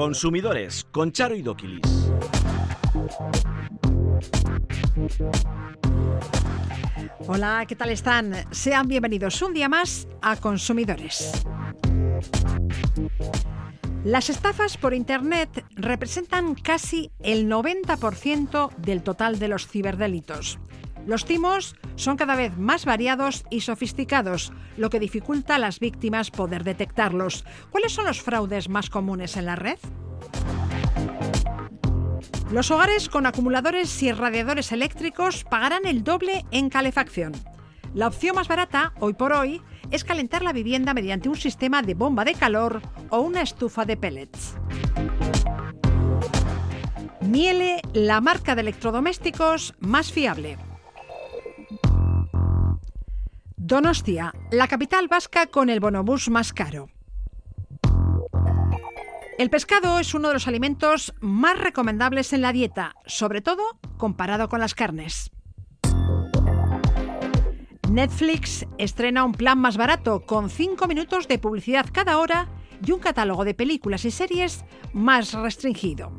Consumidores con Charo y Doquilis. Hola, ¿qué tal están? Sean bienvenidos un día más a Consumidores. Las estafas por Internet representan casi el 90% del total de los ciberdelitos. Los timos son cada vez más variados y sofisticados, lo que dificulta a las víctimas poder detectarlos. ¿Cuáles son los fraudes más comunes en la red? Los hogares con acumuladores y radiadores eléctricos pagarán el doble en calefacción. La opción más barata, hoy por hoy, es calentar la vivienda mediante un sistema de bomba de calor o una estufa de pellets. Miele, la marca de electrodomésticos más fiable. Donostia, la capital vasca con el bonobús más caro. El pescado es uno de los alimentos más recomendables en la dieta, sobre todo comparado con las carnes. Netflix estrena un plan más barato con 5 minutos de publicidad cada hora y un catálogo de películas y series más restringido.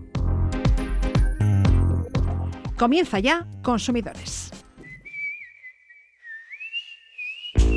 Comienza ya, consumidores.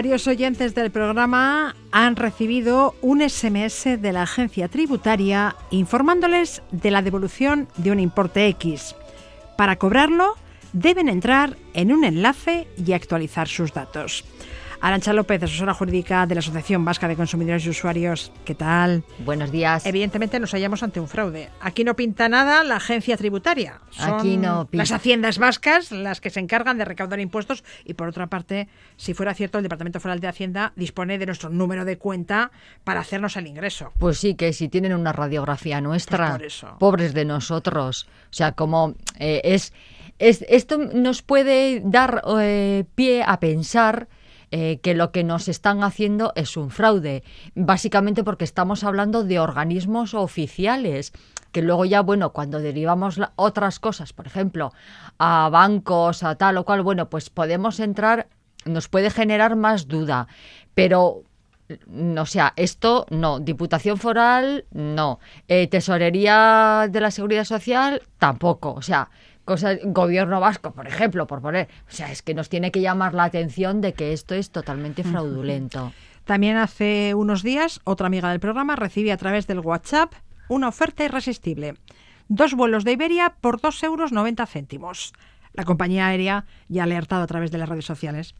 Varios oyentes del programa han recibido un SMS de la agencia tributaria informándoles de la devolución de un importe X. Para cobrarlo, deben entrar en un enlace y actualizar sus datos. Arancha López, asesora jurídica de la Asociación Vasca de Consumidores y Usuarios. ¿Qué tal? Buenos días. Evidentemente nos hallamos ante un fraude. Aquí no pinta nada la agencia tributaria. Aquí no pinta. Las haciendas vascas las que se encargan de recaudar impuestos y por otra parte, si fuera cierto, el Departamento Federal de Hacienda dispone de nuestro número de cuenta para hacernos el ingreso. Pues sí, que si tienen una radiografía nuestra, Pues pobres de nosotros. O sea, como eh, es, es, Esto nos puede dar eh, pie a pensar eh, que lo que nos están haciendo es un fraude, básicamente porque estamos hablando de organismos oficiales que luego ya, bueno, cuando derivamos otras cosas, por ejemplo, a bancos, a tal o cual, bueno, pues podemos entrar, nos puede generar más duda, pero o sea, esto no, Diputación Foral no, eh, Tesorería de la Seguridad Social tampoco, o sea, gobierno vasco, por ejemplo, por poner, o sea, es que nos tiene que llamar la atención de que esto es totalmente fraudulento. También hace unos días, otra amiga del programa recibe a través del WhatsApp una oferta irresistible. Dos vuelos de Iberia por 2,90 euros céntimos. La compañía aérea ya ha alertado a través de las redes sociales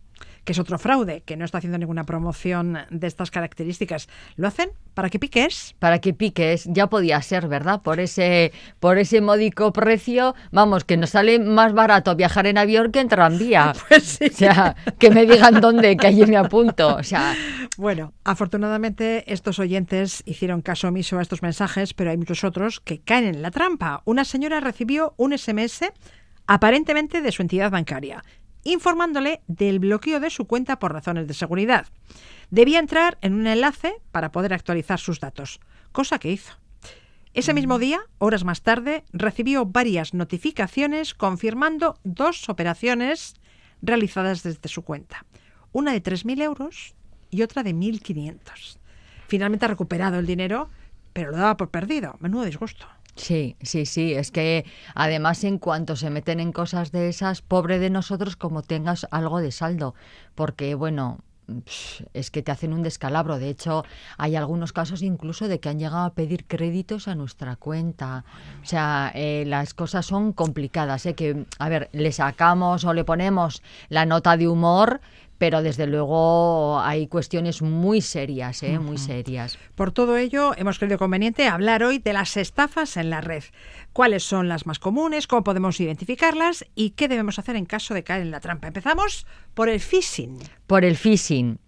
que es otro fraude, que no está haciendo ninguna promoción de estas características. ¿Lo hacen para que piques? Para que piques, ya podía ser, ¿verdad? Por ese, por ese módico precio, vamos, que nos sale más barato viajar en avión que en tranvía. Pues sí. O sea, que me digan dónde, que allí me apunto. O sea. Bueno, afortunadamente estos oyentes hicieron caso omiso a estos mensajes, pero hay muchos otros que caen en la trampa. Una señora recibió un SMS aparentemente de su entidad bancaria informándole del bloqueo de su cuenta por razones de seguridad. Debía entrar en un enlace para poder actualizar sus datos, cosa que hizo. Ese mismo día, horas más tarde, recibió varias notificaciones confirmando dos operaciones realizadas desde su cuenta. Una de 3.000 euros y otra de 1.500. Finalmente ha recuperado el dinero, pero lo daba por perdido. Menudo disgusto. Sí, sí, sí. Es que además en cuanto se meten en cosas de esas, pobre de nosotros como tengas algo de saldo. Porque, bueno, es que te hacen un descalabro. De hecho, hay algunos casos incluso de que han llegado a pedir créditos a nuestra cuenta. O sea, eh, las cosas son complicadas. ¿eh? Que, a ver, le sacamos o le ponemos la nota de humor, pero desde luego hay cuestiones muy serias, ¿eh? muy serias. Por todo ello, hemos creído conveniente hablar hoy de las estafas en la red. ¿Cuáles son las más comunes? ¿Cómo podemos identificarlas? ¿Y qué debemos hacer en caso de caer en la trampa? Empezamos por el phishing. Por el phishing.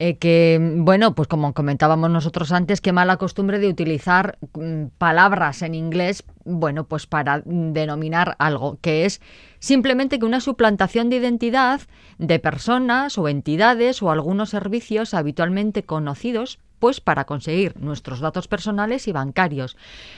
Eh, que, bueno, pues como comentábamos nosotros antes, qué mala costumbre de utilizar mm, palabras en inglés, bueno, pues para denominar algo, que es simplemente que una suplantación de identidad de personas o entidades o algunos servicios habitualmente conocidos pues para conseguir nuestros datos personales y bancarios.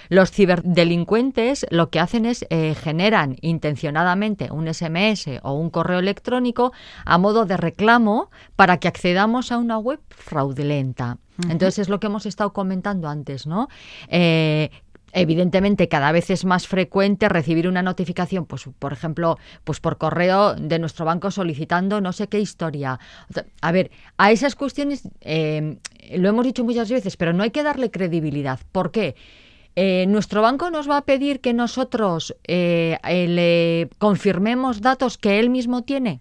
Los ciberdelincuentes lo que hacen es eh, generan intencionadamente un SMS o un correo electrónico a modo de reclamo para que accedamos a una web fraudulenta. Entonces es lo que hemos estado comentando antes, ¿no? Eh, Evidentemente, cada vez es más frecuente recibir una notificación, pues, por ejemplo, pues por correo de nuestro banco solicitando no sé qué historia. A ver, a esas cuestiones eh, lo hemos dicho muchas veces, pero no hay que darle credibilidad. ¿Por qué? Eh, ¿Nuestro banco nos va a pedir que nosotros eh, le confirmemos datos que él mismo tiene?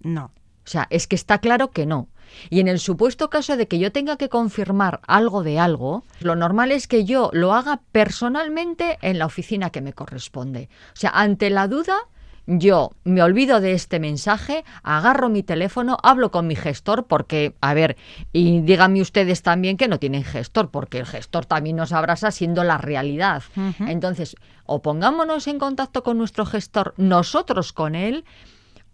No. O sea, es que está claro que no. Y en el supuesto caso de que yo tenga que confirmar algo de algo, lo normal es que yo lo haga personalmente en la oficina que me corresponde. O sea, ante la duda, yo me olvido de este mensaje, agarro mi teléfono, hablo con mi gestor, porque, a ver, y díganme ustedes también que no tienen gestor, porque el gestor también nos abraza siendo la realidad. Entonces, o pongámonos en contacto con nuestro gestor, nosotros con él,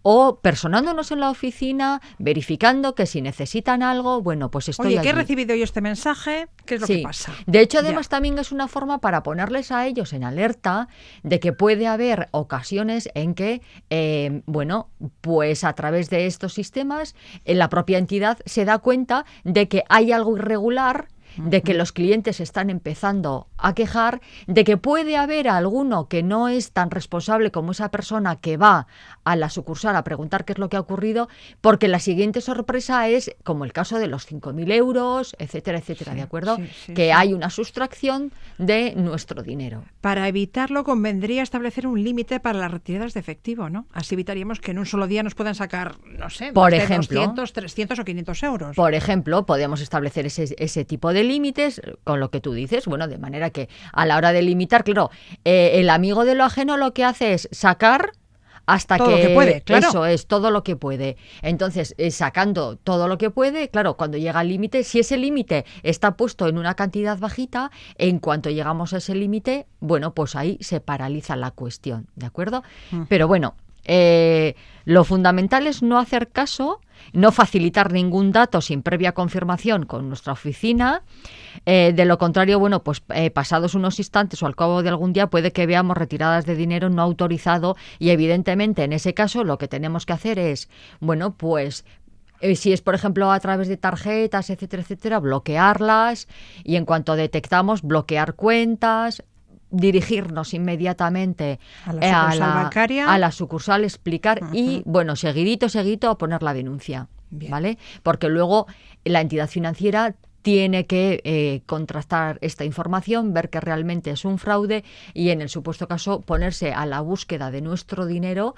o personándonos en la oficina, verificando que si necesitan algo, bueno, pues estoy Oye, ¿qué he recibido yo este mensaje? ¿Qué es lo que pasa? De hecho, además también es una forma para ponerles a ellos en alerta de que puede haber ocasiones en que, eh, bueno, pues a través de estos sistemas, en la propia entidad se da cuenta de que hay algo irregular de que los clientes están empezando a quejar, de que puede haber alguno que no es tan responsable como esa persona que va a la sucursal a preguntar qué es lo que ha ocurrido, porque la siguiente sorpresa es, como el caso de los 5.000 euros, etcétera, etcétera, ¿de acuerdo? que hay una sustracción de nuestro dinero. Para evitarlo, convendría establecer un límite para las retiradas de efectivo, ¿no? Así evitaríamos que en un solo día nos puedan sacar, no sé, por ejemplo, 200, 300 o 500 euros. Por ejemplo, podemos establecer ese, ese tipo de límites con lo que tú dices, bueno, de manera que a la hora de limitar, claro, eh, el amigo de lo ajeno lo que hace es sacar hasta todo que, lo que puede, claro. eso es todo lo que puede. Entonces, eh, sacando todo lo que puede, claro, cuando llega al límite, si ese límite está puesto en una cantidad bajita, en cuanto llegamos a ese límite, bueno, pues ahí se paraliza la cuestión, ¿de acuerdo? Pero bueno, eh, lo fundamental es no hacer caso, no facilitar ningún dato sin previa confirmación con nuestra oficina. Eh, de lo contrario, bueno, pues eh, pasados unos instantes o al cabo de algún día puede que veamos retiradas de dinero no autorizado y evidentemente en ese caso lo que tenemos que hacer es, bueno, pues si es, por ejemplo, a través de tarjetas, etcétera, etcétera, bloquearlas y en cuanto detectamos, bloquear cuentas, dirigirnos inmediatamente a la sucursal, bancaria. A la sucursal explicar y, bueno, seguidito, seguidito, a poner la denuncia. ¿Vale? Porque luego la entidad financiera tiene que eh, contrastar esta información, ver que realmente es un fraude y, en el supuesto caso, ponerse a la búsqueda de nuestro dinero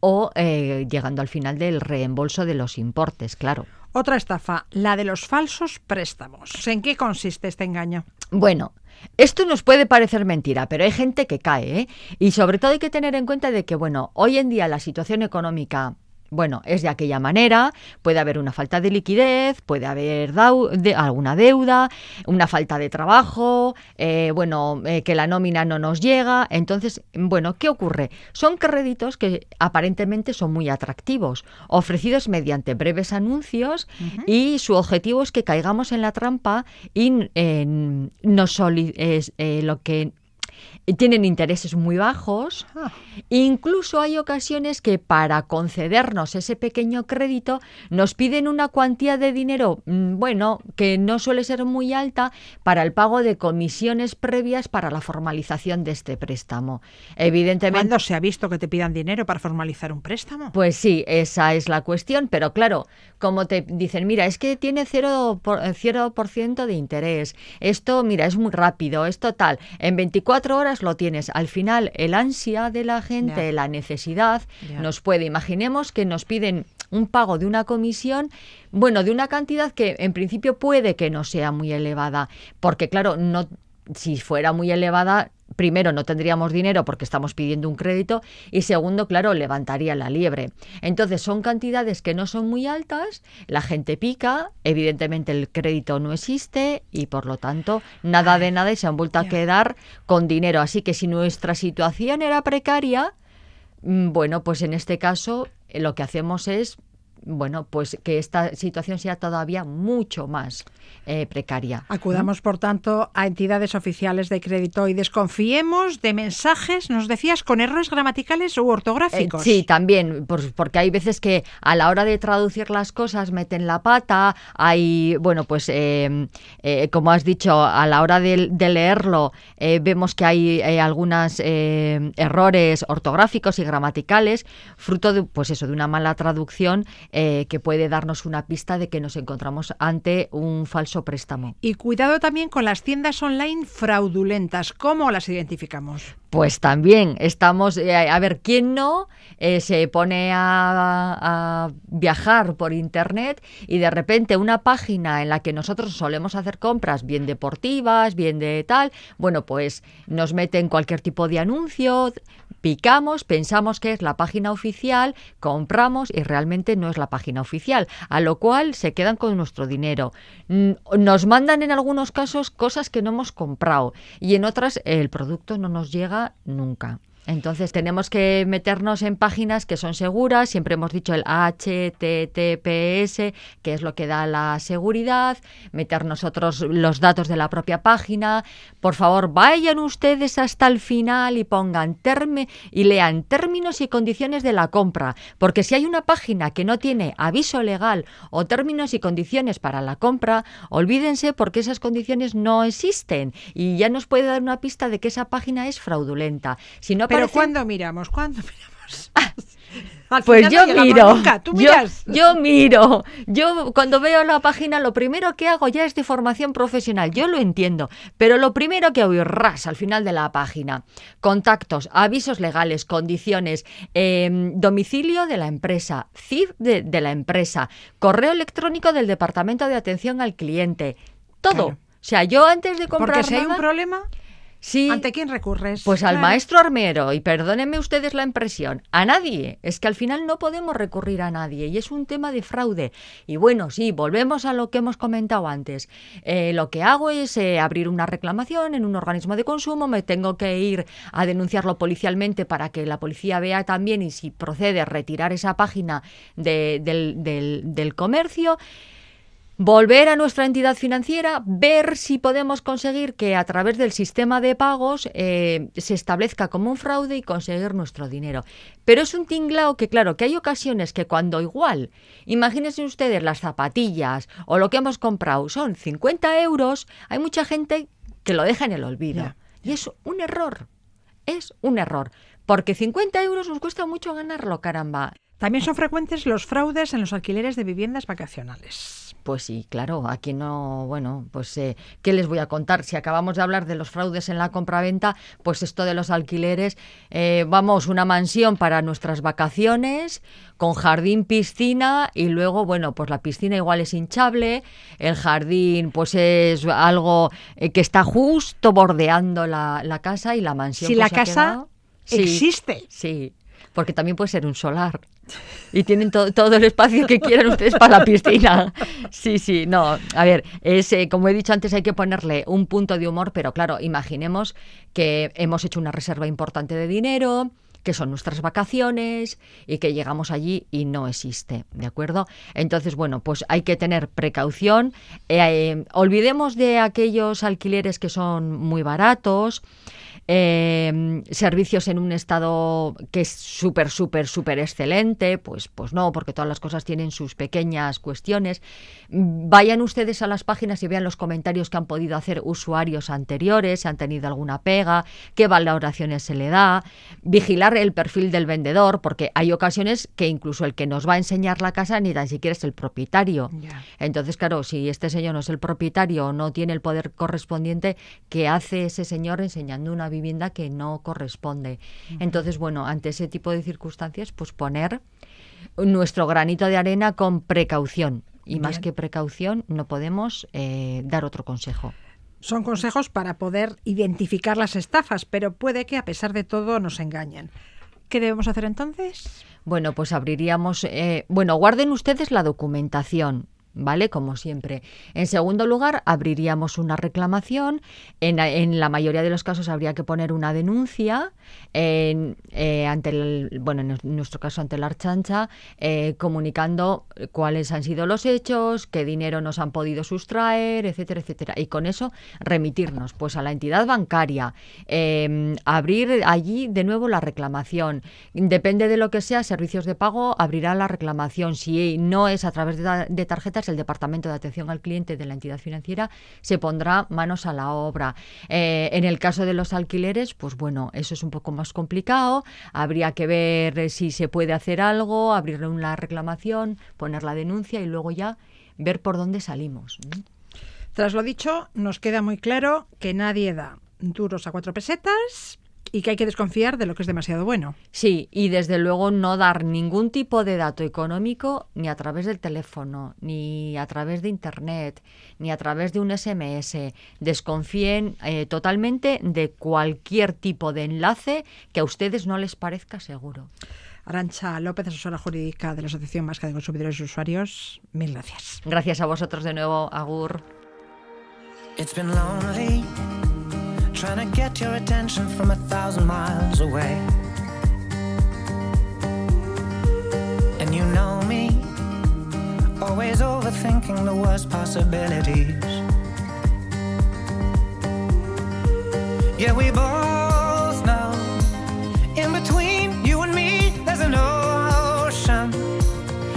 o eh, llegando al final del reembolso de los importes, claro. Otra estafa, la de los falsos préstamos. ¿En qué consiste este engaño? Bueno, esto nos puede parecer mentira, pero hay gente que cae, ¿eh? Y sobre todo hay que tener en cuenta de que, bueno, hoy en día la situación económica bueno, es de aquella manera, puede haber una falta de liquidez, puede haber alguna deuda, una falta de trabajo, eh, bueno, eh, que la nómina no nos llega. Entonces, bueno, ¿qué ocurre? Son créditos que aparentemente son muy atractivos, ofrecidos mediante breves anuncios y su objetivo es que caigamos en la trampa y nos eh, lo que tienen intereses muy bajos. Ah. Incluso hay ocasiones que para concedernos ese pequeño crédito nos piden una cuantía de dinero, mm, bueno, que no suele ser muy alta para el pago de comisiones previas para la formalización de este préstamo. Evidentemente. ¿Cuándo se ha visto que te pidan dinero para formalizar un préstamo? Pues sí, esa es la cuestión, pero claro, como te dicen, mira, es que tiene 0%, por, 0 de interés, esto, mira, es muy rápido, esto tal, en 24 horas lo tienes. Al final, el ansia de la gente, la necesidad, nos puede. Imaginemos que nos piden un pago de una comisión, bueno, de una cantidad que en principio puede que no sea muy elevada, porque claro, no si fuera muy elevada, primero no tendríamos dinero porque estamos pidiendo un crédito y segundo, claro, levantaría la liebre. Entonces son cantidades que no son muy altas, la gente pica, evidentemente el crédito no existe y por lo tanto nada de nada y se han vuelto a quedar con dinero. Así que si nuestra situación era precaria, mm, bueno, pues en este caso eh, lo que hacemos es bueno, pues que esta situación sea todavía mucho más eh, precaria. Acudamos, por tanto, a entidades oficiales de crédito y desconfiemos de mensajes, nos decías, con errores gramaticales u ortográficos. Eh, sí, también, porque hay veces que a la hora de traducir las cosas meten la pata, hay, bueno, pues eh, como has dicho, a la hora de, leerlo vemos que hay algunos errores ortográficos y gramaticales, fruto de, pues eso, de una mala traducción eh, que puede darnos una pista de que nos encontramos ante un falso préstamo. Y cuidado también con las tiendas online fraudulentas. ¿Cómo las identificamos? Pues también estamos, eh, a ver, ¿quién no eh, se pone a, viajar por Internet y de repente una página en la que nosotros solemos hacer compras, bien deportivas, bien de tal, bueno, pues nos meten cualquier tipo de anuncio, picamos, pensamos que es la página oficial, compramos y realmente no es la página oficial, a lo cual se quedan con nuestro dinero. Nos mandan en algunos casos cosas que no hemos comprado y en otras el producto no nos llega nunca. Entonces tenemos que meternos en páginas que son seguras, siempre hemos dicho el HTTPS, que es lo que da la seguridad, meter nosotros los datos de la propia página. Por favor, vayan ustedes hasta el final y pongan terme y lean términos y condiciones de la compra, porque si hay una página que no tiene aviso legal o términos y condiciones para la compra, olvídense porque esas condiciones no existen y ya nos puede dar una pista de que esa página es fraudulenta. Si no pero ¿cuándo miramos? ¿Cuándo miramos? pues yo miro. Yo, miro. Yo cuando veo la página lo primero que hago ya es de formación profesional. Yo lo entiendo. Pero lo primero que hago ras al final de la página. Contactos, avisos legales, condiciones, em, domicilio de la empresa, CIF de, la empresa, correo electrónico del Departamento de Atención al Cliente. Todo. O sea, yo antes de comprar. Porque si hay un problema. Sí. ¿Ante quién recurres? Pues al maestro armero, y perdónenme ustedes la impresión, a nadie. Es que al final no podemos recurrir a nadie y es un tema de fraude. Y bueno, sí, volvemos a lo que hemos comentado antes. Eh, lo que hago es eh, abrir una reclamación en un organismo de consumo, me tengo que ir a denunciarlo policialmente para que la policía vea también y si procede a retirar esa página del, del, del comercio volver a nuestra entidad financiera, ver si podemos conseguir que a través del sistema de pagos eh, se establezca como un fraude y conseguir nuestro dinero. Pero es un tinglao que, claro, que hay ocasiones que cuando igual, imagínense ustedes las zapatillas o lo que hemos comprado son 50 euros, hay mucha gente que lo deja en el olvido. Y es un error, es un error, porque 50 euros nos cuesta mucho ganarlo, caramba. También son frecuentes los fraudes en los alquileres de viviendas vacacionales. Pues sí, claro, aquí no, bueno, pues eh, ¿qué les voy a contar? Si acabamos de hablar de los fraudes en la compraventa, pues esto de los alquileres, eh, vamos, una mansión para nuestras vacaciones, con jardín, piscina, y luego, bueno, pues la piscina igual es hinchable, el jardín pues es algo eh, que está justo bordeando la, casa y la mansión. Si la pues, casa existe. Sí, porque también puede ser un solar. Y tienen todo el espacio que quieran ustedes para la piscina. Sí, sí, no. A ver, es, eh, como he dicho antes, hay que ponerle un punto de humor, pero claro, imaginemos que hemos hecho una reserva importante de dinero, que son nuestras vacaciones y que llegamos allí y no existe, ¿de acuerdo? Entonces, bueno, pues hay que tener precaución. Eh, olvidemos de aquellos alquileres que son muy baratos. Eh, servicios en un estado que es súper, súper, súper excelente, pues, pues no, porque todas las cosas tienen sus pequeñas cuestiones. Vayan ustedes a las páginas y vean los comentarios que han podido hacer usuarios anteriores, si han tenido alguna pega, qué valoraciones se le da, vigilar el perfil del vendedor, porque hay ocasiones que incluso el que nos va a enseñar la casa ni tan siquiera es el propietario. Entonces, claro, si este señor no es el propietario o no tiene el poder correspondiente, ¿qué hace ese señor enseñando una vivienda? Vivienda que no corresponde. Entonces, bueno, ante ese tipo de circunstancias, pues poner nuestro granito de arena con precaución. Y más que precaución, no podemos eh, dar otro consejo. Son consejos para poder identificar las estafas, pero puede que a pesar de todo nos engañen. ¿Qué debemos hacer entonces? Bueno, pues abriríamos. Eh, bueno, guarden ustedes la documentación. ¿Vale? Como siempre. En segundo lugar, abriríamos una reclamación. En, la mayoría de los casos habría que poner una denuncia en, eh, ante el, bueno, en nuestro caso ante la Archancha, eh, comunicando cuáles han sido los hechos, qué dinero nos han podido sustraer, etcétera, etcétera. Y con eso remitirnos pues a la entidad bancaria, em, abrir allí de nuevo la reclamación. Depende de lo que sea, servicios de pago abrirá la reclamación. Si no es a través de tarjetas, el Departamento de Atención al Cliente de la entidad financiera se pondrá manos a la obra. Eh, en el caso de los alquileres, pues bueno, eso es un poco más complicado. Habría que ver si se puede hacer algo, abrirle una reclamación, poner la denuncia y luego ya ver por dónde salimos. Tras lo dicho, nos queda muy claro que nadie da duros a cuatro pesetas, y que hay que desconfiar de lo que es demasiado bueno. Sí, y desde luego no dar ningún tipo de dato económico ni a través del teléfono, ni a través de Internet, ni a través de un SMS. Desconfíen eh, totalmente de cualquier tipo de enlace que a ustedes no les parezca seguro. Arancha López, asesora jurídica de la Asociación Vasca de Consumidores y Usuarios, mil gracias. Gracias a vosotros de nuevo, Agur. Trying to get your attention from a thousand miles away. And you know me, always overthinking the worst possibilities. Yeah, we both know in between you and me, there's an ocean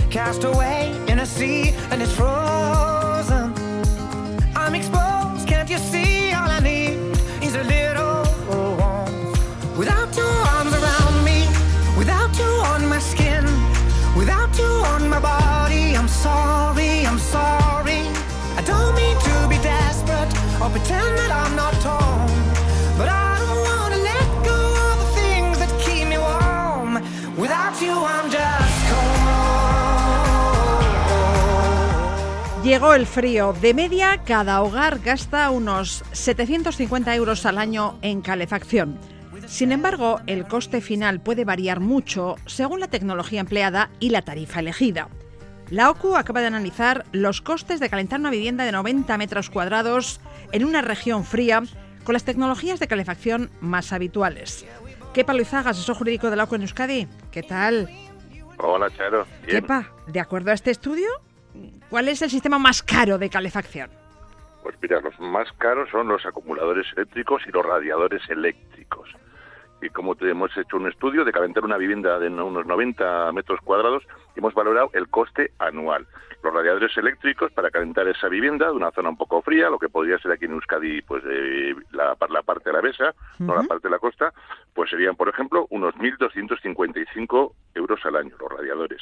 cast away in a sea, and it's frozen. Llegó el frío. De media, cada hogar gasta unos 750 euros al año en calefacción. Sin embargo, el coste final puede variar mucho según la tecnología empleada y la tarifa elegida. La OCU acaba de analizar los costes de calentar una vivienda de 90 metros cuadrados en una región fría con las tecnologías de calefacción más habituales. Luizaga, asesor jurídico de la OCU en Euskadi. ¿Qué tal? Hola, Charo. Kepa, de acuerdo a este estudio, ¿Cuál es el sistema más caro de calefacción? Pues mira, los más caros son los acumuladores eléctricos y los radiadores eléctricos. Y como hemos hecho un estudio de calentar una vivienda de unos 90 metros cuadrados, hemos valorado el coste anual los radiadores eléctricos para calentar esa vivienda de una zona un poco fría, lo que podría ser aquí en Euskadi, pues la, la, parte de la mesa, no la parte de la costa, pues serían, por ejemplo, unos 1.255 euros al año los radiadores.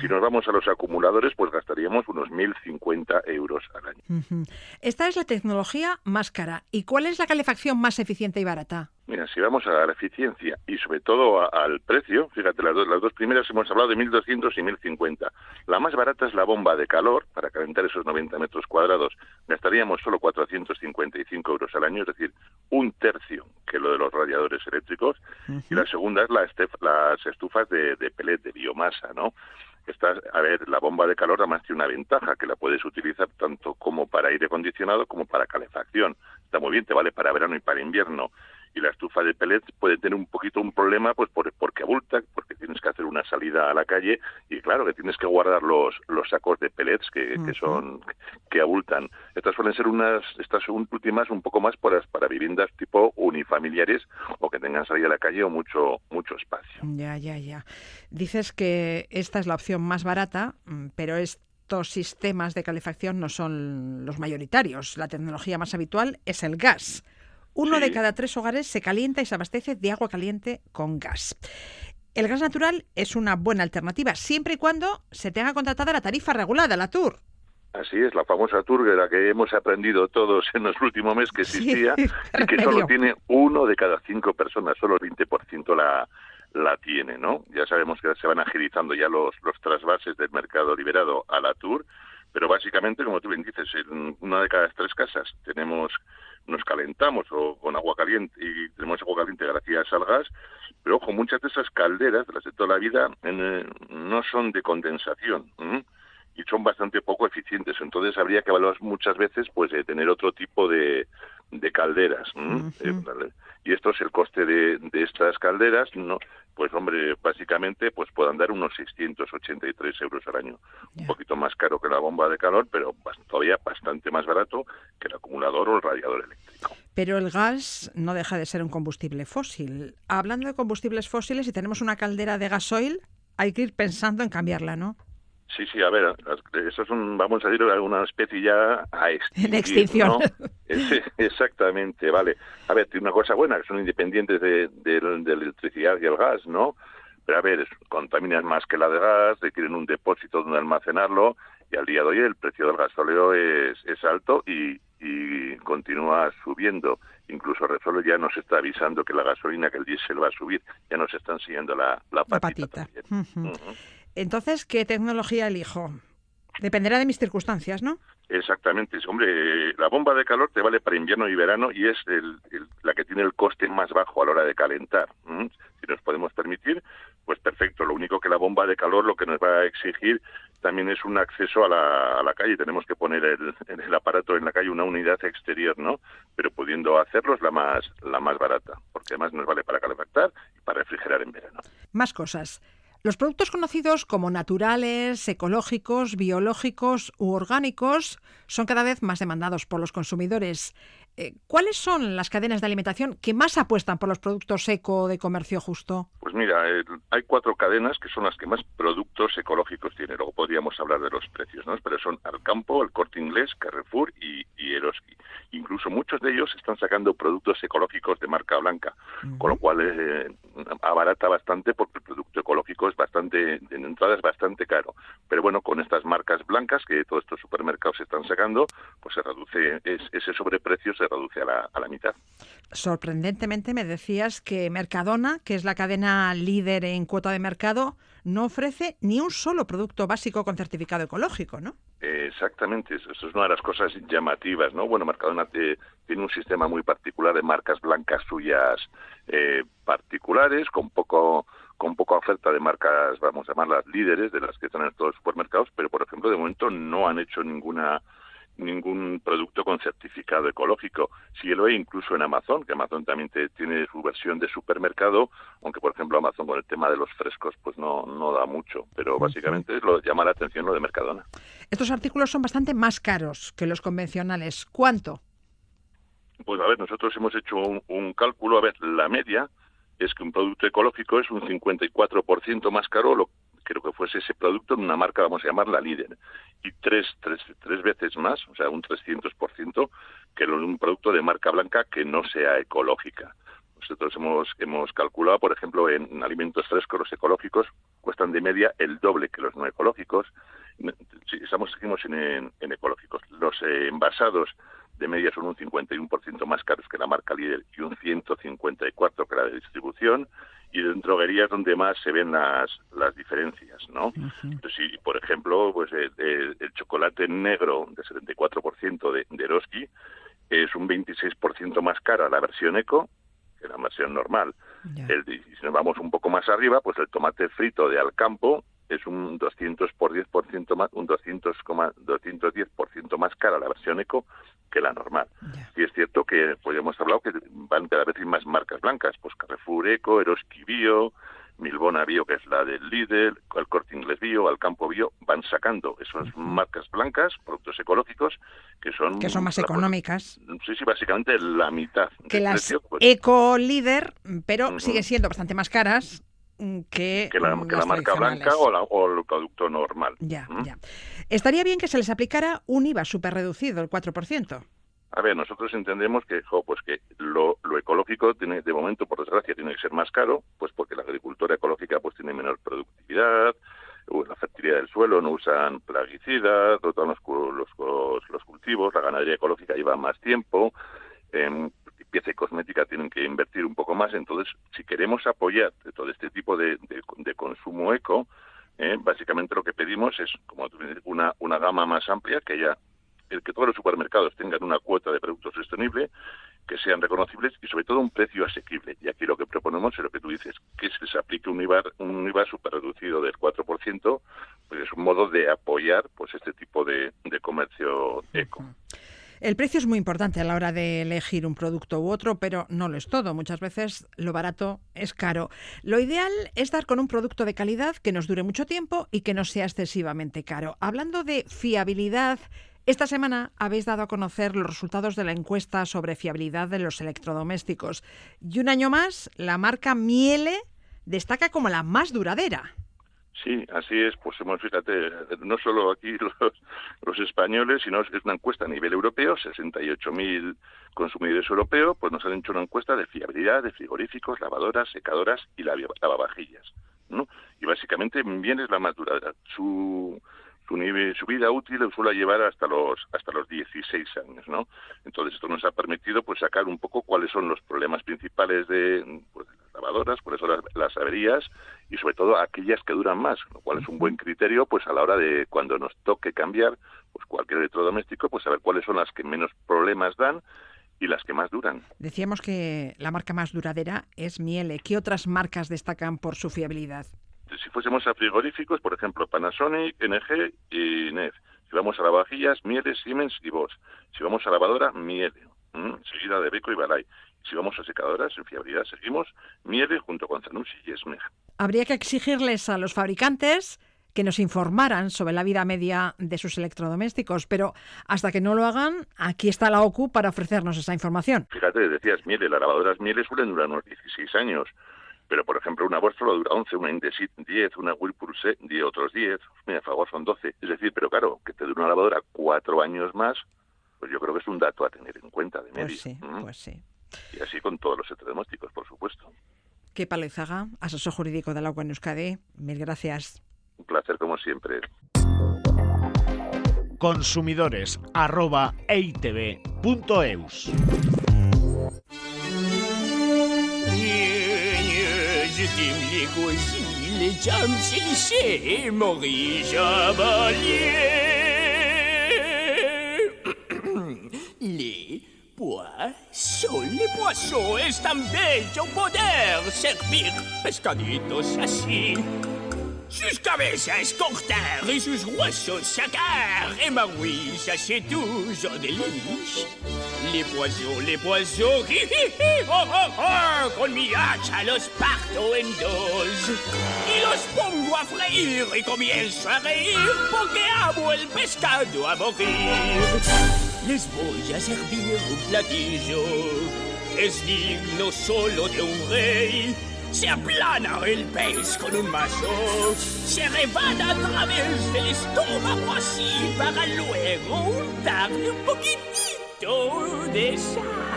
Si nos vamos a los acumuladores, pues gastaríamos unos 1.050 euros al año. Esta es la tecnología más cara. ¿Y cuál es la calefacción más eficiente y barata? Mira, si vamos a la eficiencia y sobre todo al precio, fíjate, las dos, las dos primeras hemos hablado de 1.200 y 1.050. La más barata es la bomba de calor, para calentar esos 90 metros cuadrados gastaríamos solo 455 euros al año, es decir, un tercio que lo de los radiadores eléctricos. Y la segunda es la las estufas de, de pellet, de biomasa, ¿no? Esta, a ver, la bomba de calor además tiene una ventaja, que la puedes utilizar tanto como para aire acondicionado como para calefacción. Está muy bien, te vale para verano y para invierno y la estufa de pellets puede tener un poquito un problema pues por, porque abulta, porque tienes que hacer una salida a la calle y claro que tienes que guardar los, los sacos de pellets que, que son que abultan. Estas suelen ser unas estas últimas un poco más para, para viviendas tipo unifamiliares o que tengan salida a la calle o mucho mucho espacio. Ya, ya, ya. Dices que esta es la opción más barata, mm, pero estos sistemas de calefacción no son los mayoritarios. La tecnología más habitual es el gas. Uno de cada tres hogares se calienta y se abastece de agua caliente con gas. El gas natural es una buena alternativa, siempre y cuando se tenga contratada la tarifa regulada, la TUR. Así es, la famosa TUR de la que hemos aprendido todos en los últimos meses que existía y que solo tiene uno de cada cinco personas, solo el 20% la, la tiene, ¿no? Ya sabemos que se van agilizando ya los, los trasvases del mercado liberado a la Tour, pero básicamente, como tú bien dices, en una de cada tres casas tenemos nos calentamos o con agua caliente y tenemos agua caliente gracias al gas, pero ojo, muchas de esas calderas, las de toda la vida, eh, no son de condensación y son bastante poco eficientes. Entonces habría que evaluar muchas veces pues de tener otro tipo de, de calderas. Eh, y esto es el coste de, de estas calderas, no pues hombre, básicamente pues puedan dar unos 683 euros al año. Un poquito más caro que la bomba de calor, pero todavía bastante más barato que el acumulador o el radiador eléctrico. Pero el gas no deja de ser un combustible fósil. Hablando de combustibles fósiles, si tenemos una caldera de gasoil, hay que ir pensando en cambiarla, ¿no? Sí, sí, a ver, eso es un, vamos a decir, alguna especie ya a En extinción. exactamente, vale. A ver, tiene una cosa buena, que son independientes de, de, la electricidad y el gas, ¿no? Pero a ver, contaminan más que la de gas, requieren un depósito donde almacenarlo, y al día de hoy el precio del gasóleo es, es alto y, y continúa subiendo. Incluso Repsol ya nos está avisando que la gasolina, que el diésel va a subir, ya nos están siguiendo la, la patita. Entonces, ¿qué tecnología elijo? Dependerá de mis circunstancias, ¿no? Exactamente. Hombre, la bomba de calor te vale para invierno y verano y es la que tiene el coste más bajo a la hora de calentar. Si nos podemos permitir, pues perfecto. Lo único que la bomba de calor lo que nos va a exigir también es un acceso a la, calle. Tenemos que poner el, el, aparato en la calle, una unidad exterior, ¿no? Pero pudiendo hacerlo es la más, la más barata, porque además nos vale para calefactar y para refrigerar en verano. Más cosas. Los productos conocidos como naturales, ecológicos, biológicos u orgánicos son cada vez más demandados por los consumidores. Eh, ¿Cuáles son las cadenas de alimentación que más apuestan por los productos eco de comercio justo? Pues mira, hay cuatro cadenas que son las que más productos ecológicos tienen. Luego podríamos hablar de los precios, ¿no? Pero son Alcampo, el Corte Inglés, Carrefour y, y Eroski. Incluso muchos de ellos están sacando productos ecológicos de marca blanca, con lo cual eh, abarata bastante porque el producto ecológico es bastante, en entrada es bastante caro. Pero bueno, con estas marcas blancas que todos estos supermercados están sacando, pues se reduce, ese sobreprecio se reduce a la, a la mitad. Sorprendentemente me decías que Mercadona, que es la cadena líder en cuota de mercado, no ofrece ni un solo producto básico con certificado ecológico, ¿no? Exactamente, eso es una de las cosas llamativas, ¿no? Bueno, Mercadona tiene un sistema muy particular de marcas blancas suyas eh, particulares, con poco con poca oferta de marcas, vamos a llamarlas líderes, de las que están en todos los supermercados, pero por ejemplo, de momento no han hecho ninguna ningún producto con certificado ecológico. Sí lo hay incluso en Amazon, que Amazon también tiene su versión de supermercado, aunque por ejemplo Amazon con el tema de los frescos pues no, no da mucho, pero básicamente es lo llama la atención lo de Mercadona. Estos artículos son bastante más caros que los convencionales. ¿Cuánto? Pues a ver, nosotros hemos hecho un, un cálculo, a ver, la media es que un producto ecológico es un 54% más caro lo creo que fuese ese producto en una marca, vamos a llamarla líder, y tres, tres, tres veces más, o sea, un 300% que un producto de marca blanca que no sea ecológica. Nosotros hemos, hemos calculado, por ejemplo, en alimentos frescos los ecológicos cuestan de media el doble que los no ecológicos. Estamos seguimos en, ecológicos. Los envasados de media son un 51% más caros que la marca líder y un 154 que la de distribución y en droguerías donde más se ven las, las diferencias, ¿no? si, por ejemplo, pues el, el, chocolate negro de 74% de, de Eroski es un 26% más cara la versión eco que la versión normal. El, si nos vamos un poco más arriba, pues el tomate frito de Alcampo es un 200 por 10% más, un 200, 210% más cara la versión eco que la normal. Y es cierto que pues hemos hablado que van cada vez más marcas blancas, pues Carrefour Eco, Eroski Bio, Milbona Bio, que es la del líder, el Corte Inglés Bio, Alcampo Bio, van sacando esas marcas blancas, productos ecológicos, que son... Que son más económicas. Sí, sí, básicamente la mitad. Que las pues. Eco Líder, pero siguen siendo bastante más caras que, la, marca blanca o, el producto normal. Ya, ya. Estaría bien que se les aplicara un IVA súper reducido, el 4%. A ver, nosotros entendemos que, pues que lo, ecológico tiene, de momento, por desgracia, tiene que ser más caro, pues porque la agricultura ecológica pues tiene menor productividad, la fertilidad del suelo, no usan plaguicidas, rotan los, los, los, cultivos, la ganadería ecológica lleva más tiempo, eh, limpieza y cosmética tienen que invertir un poco más. Entonces, si queremos apoyar todo este tipo de, consumo eco, eh, básicamente lo que pedimos es como una, una gama más amplia, que haya el que todos los supermercados tengan una cuota de productos sostenible, que sean reconocibles y sobre todo un precio asequible. Y aquí lo que proponemos es lo que tú dices, que se aplique un IVA, un IVA super reducido del 4%, pues es un modo de apoyar pues este tipo de, de comercio eco. El precio es muy importante a la hora de elegir un producto u otro, pero no lo es todo. Muchas veces lo barato es caro. Lo ideal es dar con un producto de calidad que nos dure mucho tiempo y que no sea excesivamente caro. Hablando de fiabilidad, esta semana habéis dado a conocer los resultados de la encuesta sobre fiabilidad de los electrodomésticos. Y un año más, la marca Miele destaca como la más duradera. Sí, así es. Pues hemos, fíjate, no solo aquí los, españoles, sino es una encuesta a nivel europeo, 68.000 consumidores europeos, pues nos han hecho una encuesta de fiabilidad de frigoríficos, lavadoras, secadoras y lavavajillas. ¿no? Y básicamente bien es la más duradera. Su, su, su vida útil suele llevar hasta los hasta los 16 años, ¿no? Entonces esto nos ha permitido pues sacar un poco cuáles son los problemas principales de, pues, lavadoras, por eso las, averías y sobre todo aquellas que duran más, lo cual es un buen criterio pues a la hora de cuando nos toque cambiar pues cualquier electrodoméstico, pues saber cuáles son las que menos problemas dan y las que más duran. Decíamos que la marca más duradera es Miele. ¿Qué otras marcas destacan por su fiabilidad? Si fuésemos a frigoríficos, por ejemplo, Panasonic, NG y NEF. Si vamos a lavavajillas, Miele, Siemens y Bosch. Si vamos a lavadora, Miele. seguida de Beco y Balay. Si vamos a secadoras, en fiabilidad seguimos Miele junto con Zanussi y Esmej. Habría que exigirles a los fabricantes que nos informaran sobre la vida media de sus electrodomésticos, pero hasta que no lo hagan, aquí está la OCU para ofrecernos esa información. Fíjate, decías Miele, las lavadoras Miele suelen durar unos 16 años, pero por ejemplo una solo dura 11, una Indesit 10, una Whirlpool 10, otros 10, mira, Favor son 12. Es decir, pero claro, que te dure una lavadora cuatro años más, pues yo creo que es un dato a tener en cuenta de pues media. Pues sí, pues sí. Y así con todos los electrodomésticos, por supuesto. Qué Izaga, asesor jurídico de la en Euskadi. Mil gracias. Un placer como siempre. Consumidores arroba Pois, lhe posso, bem de poder servir pescaditos assim. Sus cabezas cortar y sus huesos sacar. Et ma oui, ça c'est toujours délice. Les poissons, les poissons, hi hi hi, oh oh oh, con mi hacha los parto en dos. Y los pongo a freír y comienzo a reír porque amo el pescado a morir. les voy a servir un platillo que es digno solo de un rey. Se aplana el pez con un mazo, se rebana a través del estómago así para luego untarle un poquitito de sal.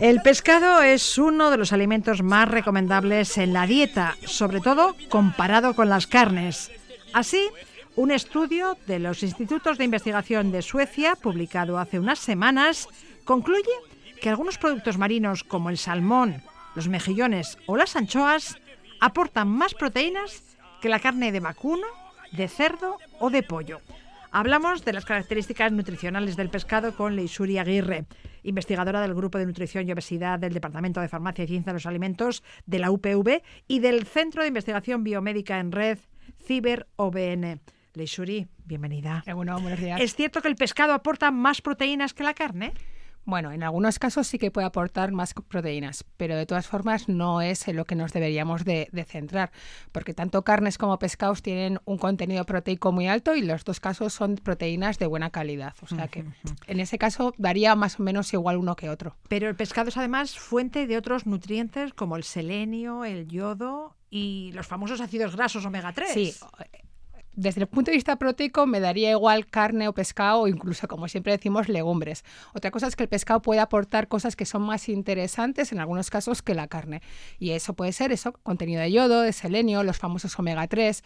El pescado es uno de los alimentos más recomendables en la dieta, sobre todo comparado con las carnes. Así, un estudio de los Institutos de Investigación de Suecia, publicado hace unas semanas, concluye que algunos productos marinos como el salmón, los mejillones o las anchoas aportan más proteínas que la carne de vacuno, de cerdo o de pollo. Hablamos de las características nutricionales del pescado con Leisuri Aguirre, investigadora del Grupo de Nutrición y Obesidad del Departamento de Farmacia y Ciencia de los Alimentos de la UPV y del Centro de Investigación Biomédica en Red, Ciber OBN. Leishuri, bienvenida. Bueno, buenos días. ¿Es cierto que el pescado aporta más proteínas que la carne? Bueno, en algunos casos sí que puede aportar más proteínas, pero de todas formas no es en lo que nos deberíamos de, centrar, porque tanto carnes como pescados tienen un contenido proteico muy alto y los dos casos son proteínas de buena calidad. O sea que en ese caso varía más o menos igual uno que otro. Pero el pescado es además fuente de otros nutrientes como el selenio, el yodo y los famosos ácidos grasos omega 3. Sí, desde el punto de vista proteico me daría igual carne o pescado o incluso, como siempre decimos, legumbres. Otra cosa es que el pescado puede aportar cosas que son más interesantes en algunos casos que la carne. Y eso puede ser eso, contenido de yodo, de selenio, los famosos omega 3.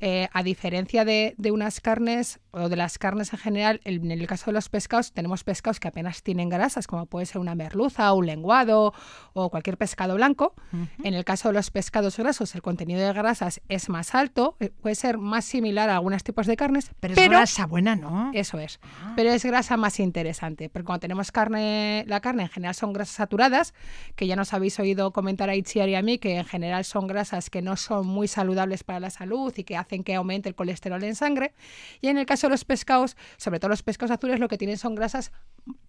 eh, a diferencia de, de, unas carnes o de las carnes en general, en el caso de los pescados, tenemos pescados que apenas tienen grasas, como puede ser una merluza, un lenguado o cualquier pescado blanco. En el caso de los pescados grasos, el contenido de grasas es más alto, eh, puede ser más similar a algunos tipos de carnes. Pero es grasa buena, ¿no? Eso es. Ah. Pero es grasa más interesante, porque cuando tenemos carne, la carne en general son grasas saturadas, que ya nos habéis oído comentar a Itziar y a mí, que en general son grasas que no son muy saludables para la salud y que hacen que aumente el colesterol en sangre. Y en el caso los pescados, sobre todo los pescados azules, lo que tienen son grasas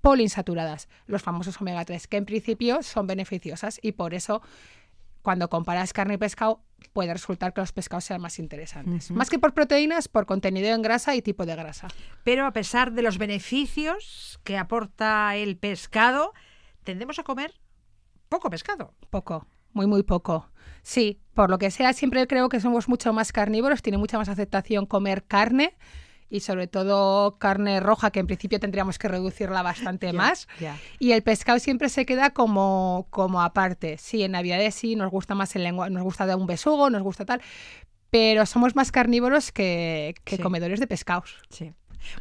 poliinsaturadas, los famosos omega 3, que en principio son beneficiosas y por eso cuando comparas carne y pescado puede resultar que los pescados sean más interesantes. Más que por proteínas, por contenido en grasa y tipo de grasa. Pero a pesar de los beneficios que aporta el pescado, tendemos a comer poco pescado. Poco muy, muy poco. Sí, por lo que sea, siempre creo que somos mucho más carnívoros, tiene mucha más aceptación comer carne y sobre todo carne roja, que en principio tendríamos que reducirla bastante más. Y el pescado siempre se queda como, como aparte. Sí, en Navidades sí, nos gusta más el lengua, nos gusta de un besugo, nos gusta tal, pero somos más carnívoros que, comedores de pescados. Sí.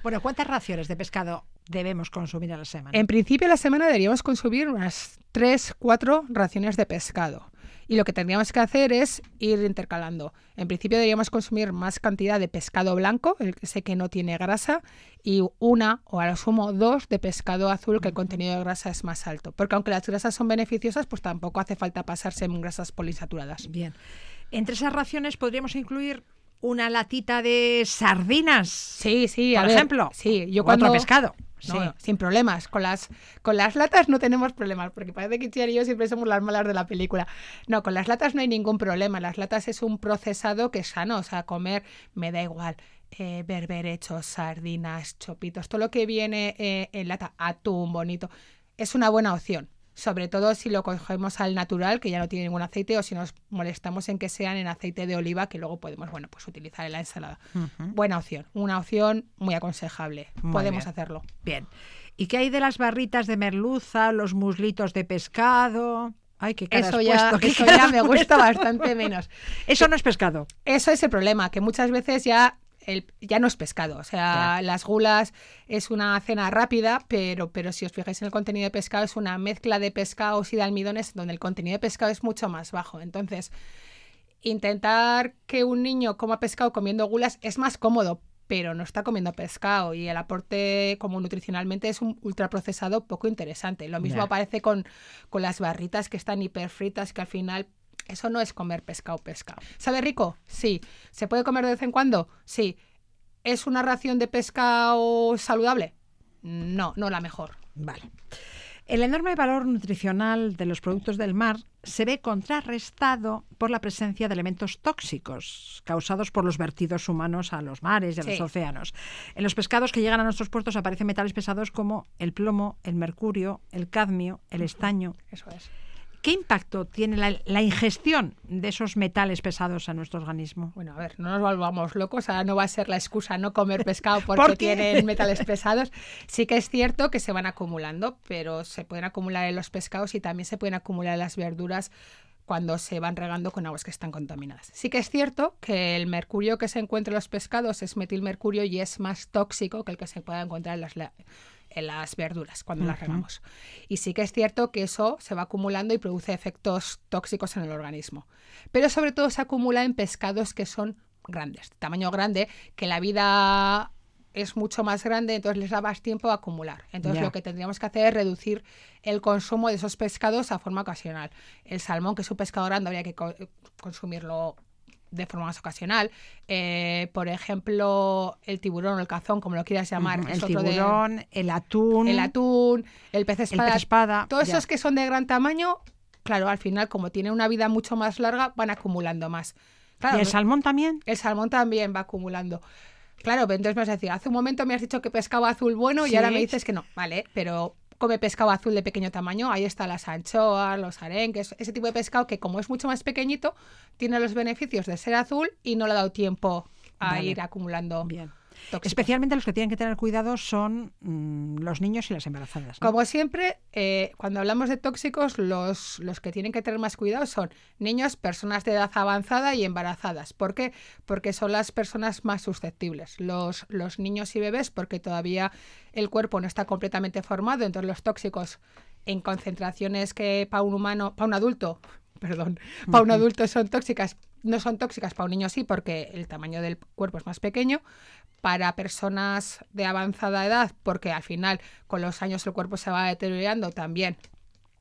Bueno, ¿cuántas raciones de pescado debemos consumir a la semana? En principio, a la semana deberíamos consumir unas 3, 4 raciones de pescado. Y lo que tendríamos que hacer es ir intercalando. En principio deberíamos consumir más cantidad de pescado blanco, el que sé que no tiene grasa, y una o a lo sumo dos de pescado azul, que el contenido de grasa es más alto. Porque aunque las grasas son beneficiosas, pues tampoco hace falta pasarse en grasas poliinsaturadas. Bien. Entre esas raciones podríamos incluir una latita de sardinas. Sí, sí, por ejemplo. Sí, yo cuando otro pescado. No, sin problemas. Con las, con las latas no tenemos problemas, porque parece que Chiar y yo siempre somos las malas de la película. No, con las latas no hay ningún problema. Las latas es un procesado que es sano, o sea, comer me da igual. Eh, berberechos, sardinas, chopitos, todo lo que viene eh, en lata, atún bonito, es una buena opción sobre todo si lo cogemos al natural, que ya no tiene ningún aceite, o si nos molestamos en que sean en aceite de oliva, que luego podemos, bueno, pues utilizar en la ensalada. Buena opción, una opción muy aconsejable. podemos hacerlo. Bien. ¿Y qué hay de las barritas de merluza, los muslitos de pescado? Ay, qué eso ya, eso ya me gusta bastante menos. Eso no es pescado. Eso es el problema, que muchas veces ya ya no es pescado. O sea, las gulas es una cena rápida, pero, pero si os fijáis en el contenido de pescado, es una mezcla de pescados y de almidones donde el contenido de pescado es mucho más bajo. Entonces, intentar que un niño coma pescado comiendo gulas es más cómodo, pero no está comiendo pescado y el aporte como nutricionalmente es un ultraprocesado poco interesante. Lo mismo aparece con, con las barritas que están hiperfritas que al final eso no es comer pescado pescado. ¿Sabe rico? Sí. ¿Se puede comer de vez en cuando? Sí. ¿Es una ración de pescado saludable? No, no la mejor. Vale. El enorme valor nutricional de los productos del mar se ve contrarrestado por la presencia de elementos tóxicos causados por los vertidos humanos a los mares y a los océanos. En los pescados que llegan a nuestros puertos aparecen metales pesados como el plomo, el mercurio, el cadmio, el estaño. Eso es. ¿Qué impacto tiene la, ingestión de esos metales pesados a nuestro organismo? Bueno, a ver, no nos volvamos locos, ahora no va a ser la excusa no comer pescado porque tienen metales pesados. Sí que es cierto que se van acumulando, pero se pueden acumular en los pescados y también se pueden acumular en las verduras cuando se van regando con aguas que están contaminadas. Sí que es cierto que el mercurio que se encuentra en los pescados es metilmercurio y es más tóxico que el que se pueda encontrar en las, en las verduras cuando las regamos. Y sí que es cierto que eso se va acumulando y produce efectos tóxicos en el organismo. Pero sobre todo se acumula en pescados que son grandes, de tamaño grande, que la vida es mucho más grande, entonces les da más tiempo a acumular. Entonces lo que tendríamos que hacer es reducir el consumo de esos pescados a forma ocasional. El salmón, que es un pescado grande, habría que consumirlo de forma más ocasional. Eh, por ejemplo, el tiburón o el cazón, como lo quieras llamar. el tiburón, el atún. El atún, el pez espada. El pez espada todos esos que son de gran tamaño, claro, al final, como tienen una vida mucho más larga, van acumulando más. ¿Y el salmón también? El salmón también va acumulando. Claro, entonces me vas a decir, hace un momento me has dicho que pescaba azul bueno y ahora me dices que no. Vale, pero come pescado azul de pequeño tamaño, ahí están las anchoas, los arenques, ese tipo de pescado que como es mucho más pequeñito, tiene los beneficios de ser azul y no le ha dado tiempo a ir acumulando. Bien. Tóxicos. Especialmente los que tienen que tener cuidado son mm, los niños y las embarazadas. ¿no? Como siempre, eh, cuando hablamos de tóxicos, los, los que tienen que tener más cuidado son niños, personas de edad avanzada y embarazadas. ¿Por qué? Porque son las personas más susceptibles. Los, los niños y bebés, porque todavía el cuerpo no está completamente formado, entonces los tóxicos en concentraciones que para un humano, para un adulto, perdón, para un adulto son tóxicas, no son tóxicas, para un niño sí, porque el tamaño del cuerpo es más pequeño. Para personas de avanzada edad, porque al final con los años el cuerpo se va deteriorando también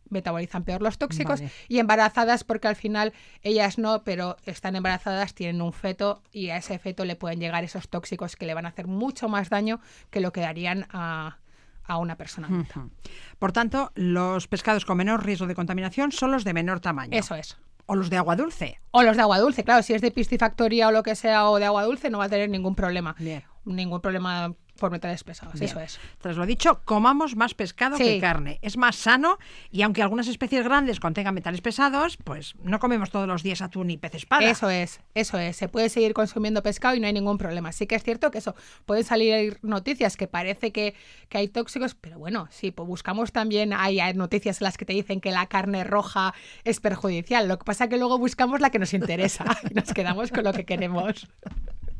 metabolizan peor los tóxicos Vale. y embarazadas porque al final ellas no, pero están embarazadas, tienen un feto y a ese feto le pueden llegar esos tóxicos que le van a hacer mucho más daño que lo que darían a, a una persona. Ujú. Por tanto, los pescados con menor riesgo de contaminación son los de menor tamaño. Eso es. O los de agua dulce. O los de agua dulce, claro, si es de piscifactoría o lo que sea o de agua dulce no va a tener ningún problema. Bien. Ningún problema por metales pesados, Bien. eso es. Tras lo dicho, comamos más pescado Sí. que carne. Es más sano y aunque algunas especies grandes contengan metales pesados, pues no comemos todos los días atún y pez espada. Eso es, eso es. Se puede seguir consumiendo pescado y no hay ningún problema. Sí que es cierto que eso, pueden salir noticias que parece que, que hay tóxicos, pero bueno, sí, pues buscamos también, hay, hay noticias en las que te dicen que la carne roja es perjudicial. Lo que pasa es que luego buscamos la que nos interesa y nos quedamos con lo que queremos.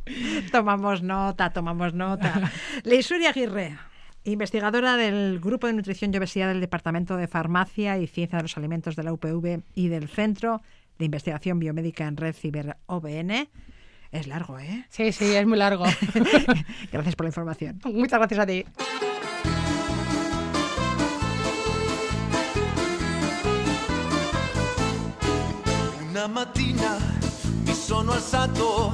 Tomamos nota, tomamos nota. Leisuri Aguirre, investigadora del Grupo de Nutrición y Obesidad del Departamento de Farmacia y Ciencia de los Alimentos de la UPV y del Centro de Investigación Biomédica en Red Ciber OBN. Es largo, ¿eh? Sí, sí, es muy largo. Gracias por la información. Muchas gracias a ti. Una mattina mi sono alzato,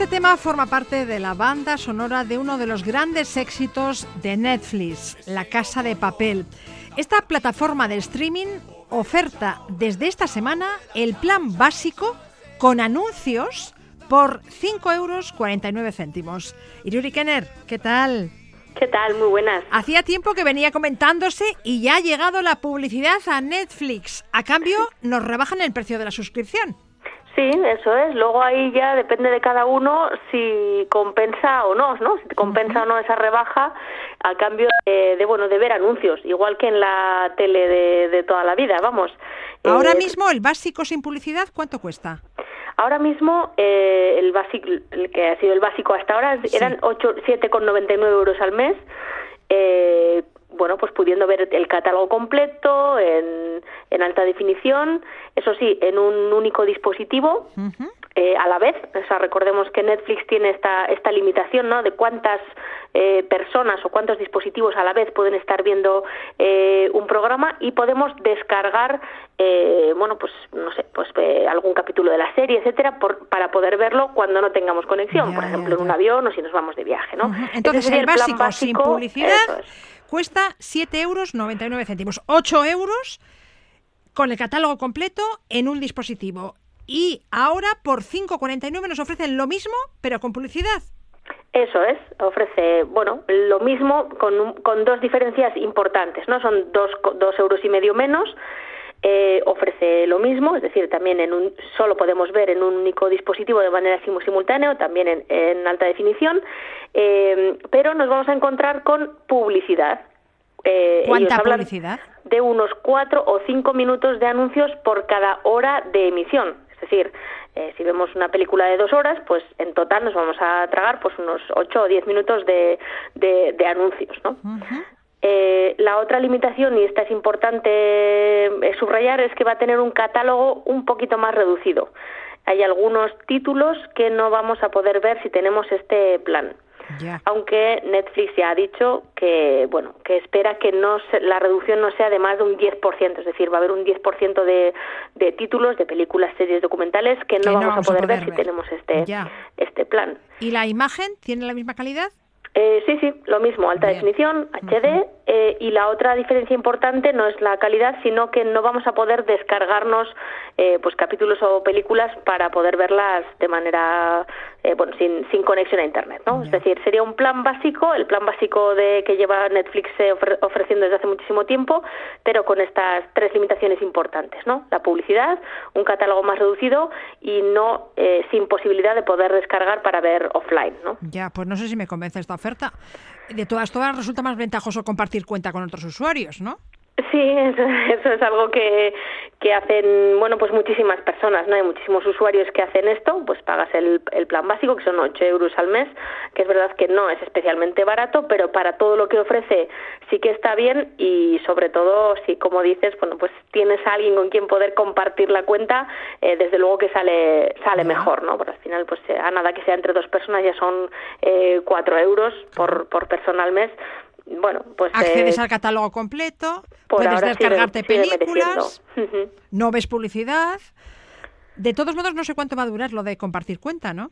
Este tema forma parte de la banda sonora de uno de los grandes éxitos de Netflix, La Casa de Papel. Esta plataforma de streaming oferta desde esta semana el plan básico con anuncios por 5 euros 49 céntimos. Iruri Kenner, ¿qué tal? ¿Qué tal? Muy buenas. Hacía tiempo que venía comentándose y ya ha llegado la publicidad a Netflix. A cambio, nos rebajan el precio de la suscripción. Sí, eso es. Luego ahí ya depende de cada uno si compensa o no, ¿no? Si compensa o no esa rebaja a cambio de, de, bueno de ver anuncios, igual que en la tele de, de toda la vida, vamos. Ahora Eh, mismo el básico sin publicidad, ¿cuánto cuesta? Ahora mismo eh, el básico, el que ha sido el básico hasta ahora Sí. eran 8, 7,99 euros al mes. Eh, bueno, pues pudiendo ver el catálogo completo en, en alta definición, eso sí, en un único dispositivo eh, a la vez. O sea, recordemos que Netflix tiene esta, esta limitación, ¿no? De cuántas eh, personas o cuántos dispositivos a la vez pueden estar viendo eh, un programa y podemos descargar, eh, bueno, pues no sé, pues eh, algún capítulo de la serie, etcétera, por- para poder verlo cuando no tengamos conexión, Ya, por ya, ejemplo, en un avión o si nos vamos de viaje, ¿no? Entonces sería el plan básico, sin básico, publicidad eso es. Cuesta 7 euros 99 céntimos. 8 euros con el catálogo completo en un dispositivo. Y ahora por 5,49 nos ofrecen lo mismo, pero con publicidad. Eso es, ofrece, bueno, lo mismo con, con dos diferencias importantes, ¿no? Son dos, dos euros y medio menos, eh, ofrece lo mismo, es decir, también en un, solo podemos ver en un único dispositivo de manera simu- simultánea, también en, en alta definición, eh, pero nos vamos a encontrar con publicidad. Eh, ¿Cuánta publicidad? De unos cuatro o cinco minutos de anuncios por cada hora de emisión. Es decir, eh, si vemos una película de dos horas, pues en total nos vamos a tragar pues unos ocho o diez minutos de, de, de anuncios, ¿no? Ujú. Eh, la otra limitación, y esta es importante eh, subrayar, es que va a tener un catálogo un poquito más reducido. Hay algunos títulos que no vamos a poder ver si tenemos este plan. Aunque Netflix ya ha dicho que, bueno, que espera que no se- la reducción no sea de más de un 10%, es decir, va a haber un 10% de, de títulos, de películas, series, documentales que no, Que no vamos, a a poder, ver si tenemos este, este plan. ¿Y la imagen tiene la misma calidad? Eh, sí, sí, lo mismo, alta Bien. definición, HD, eh, y la otra diferencia importante no es la calidad, sino que no vamos a poder descargarnos eh, pues capítulos o películas para poder verlas de manera eh, bueno sin, sin conexión a internet, ¿no? Es decir, sería un plan básico, el plan básico de que lleva Netflix ofreciendo desde hace muchísimo tiempo, pero con estas tres limitaciones importantes, ¿no? La publicidad, un catálogo más reducido y no sin posibilidad de poder descargar para ver offline, ¿no? Ya, pues no sé si me convence esta oferta. De todas todas resulta más ventajoso compartir cuenta con otros usuarios, ¿no? Sí, eso, es algo que, que, hacen, bueno, pues muchísimas personas, ¿no? Hay muchísimos usuarios que hacen esto, pues pagas el, el, plan básico, que son 8 euros al mes, que es verdad que no es especialmente barato, pero para todo lo que ofrece sí que está bien y sobre todo, si como dices, bueno, pues tienes a alguien con quien poder compartir la cuenta, eh, desde luego que sale sale mejor, ¿no? Porque al final, pues a nada que sea entre dos personas ya son eh, 4 euros por, por persona al mes, bueno, pues... Accedes al catálogo completo, puedes descargarte películas, no ves publicidad. De todos modos, no sé cuánto va a durar lo de compartir cuenta, ¿no?